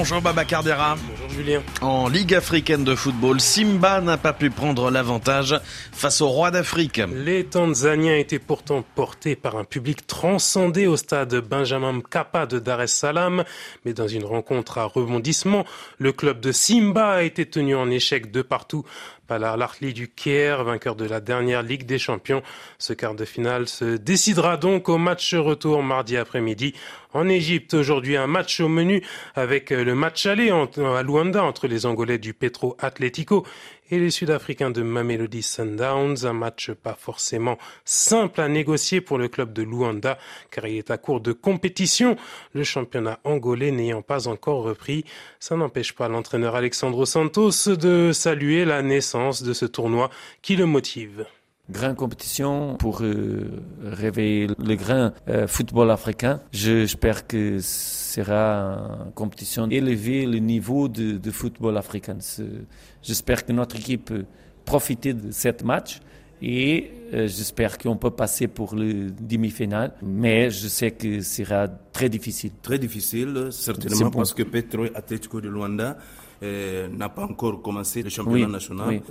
Bonjour Baba Cardiara. Julien. En Ligue africaine de football, Simba n'a pas pu prendre l'avantage face au roi d'Afrique. Les Tanzaniens étaient pourtant portés par un public transcendé au stade Benjamin Mkapa de Dar es Salaam. Mais dans une rencontre à rebondissement, le club de Simba a été tenu en échec de partout par l'Arli du Caire, vainqueur de la dernière Ligue des Champions. Ce quart de finale se décidera donc au match retour mardi après-midi en Égypte. Aujourd'hui, un match au menu avec le match aller à Luanda entre les Angolais du Petro Atlético et les Sud-Africains de Mamelody Sundowns. Un match pas forcément simple à négocier pour le club de Luanda car il est à court de compétition. Le championnat angolais n'ayant pas encore repris. Ça n'empêche pas l'entraîneur Alexandro Santos de saluer la naissance de ce tournoi qui le motive grande compétition pour euh, réveiller le grand euh, football africain. J'espère que sera une compétition élever le niveau de, de football africain. J'espère que notre équipe profiter de cette match et j'espère qu'on peut passer pour le demi-finale. Mais je sais que ce sera très difficile. Très difficile, certainement, parce que Petro Atletico de Luanda euh, n'a pas encore commencé le championnat national.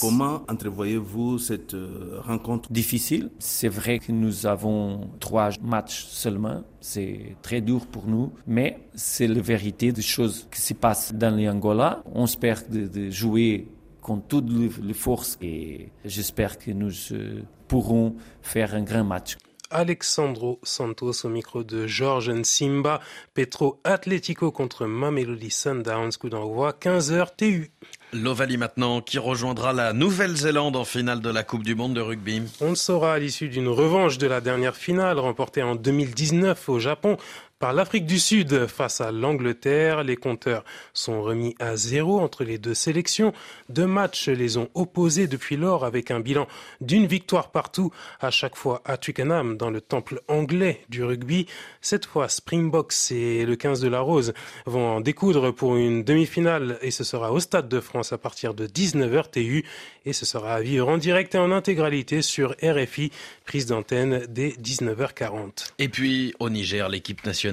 Comment entrevoyez-vous cette euh, rencontre? Difficile. C'est vrai que nous avons trois matchs seulement. C'est très dur pour nous, mais c'est la vérité des choses qui se passent dans l'Angola. On espère de, jouer avec toutes les forces et j'espère que nous euh, pourrons faire un grand match. Alexandro Santos au micro de Georges Nsimba. Petro Atlético contre Mamelody Sundowns. Coup d'envoi 15h TU. L'Ovalie maintenant qui rejoindra la Nouvelle-Zélande en finale de la Coupe du Monde de rugby. On le saura à l'issue d'une revanche de la dernière finale remportée en 2019 au Japon par l'Afrique du Sud face à l'Angleterre. Les compteurs sont remis à zéro entre les deux sélections. Deux matchs les ont opposés depuis lors avec un bilan d'une victoire partout, à chaque fois à Twickenham dans le temple anglais du rugby. Cette fois, Springboks et le 15 de la Rose vont en découdre pour une demi-finale et ce sera au Stade de France à partir de 19h TU et ce sera à vivre en direct et en intégralité sur RFI, prise d'antenne dès 19h40. Et puis au Niger, l'équipe nationale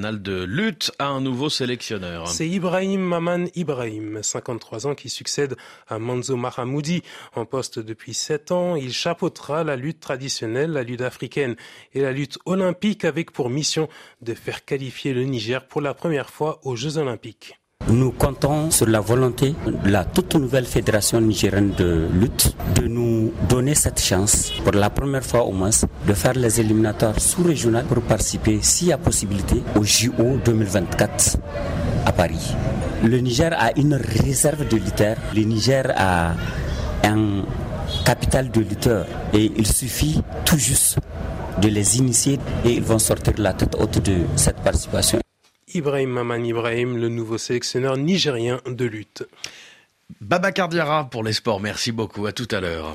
C'est Ibrahim Maman Ibrahim, 53 ans, qui succède à Manzo Mahamoudi. En poste depuis 7 ans, il chapeautera la lutte traditionnelle, la lutte africaine et la lutte olympique avec pour mission de faire qualifier le Niger pour la première fois aux Jeux olympiques. Nous comptons sur la volonté de la toute nouvelle fédération nigérienne de lutte de nous donner cette chance, pour la première fois au moins, de faire les éliminatoires sous-régionaux pour participer, s'il y a possibilité, au JO 2024 à Paris. Le Niger a une réserve de lutteurs. Le Niger a un capital de lutteurs et il suffit tout juste de les initier et ils vont sortir la tête haute de cette participation. Ibrahim Maman Ibrahim, le nouveau sélectionneur nigérien de lutte. Baba Cardiara pour les sports, merci beaucoup, à tout à l'heure.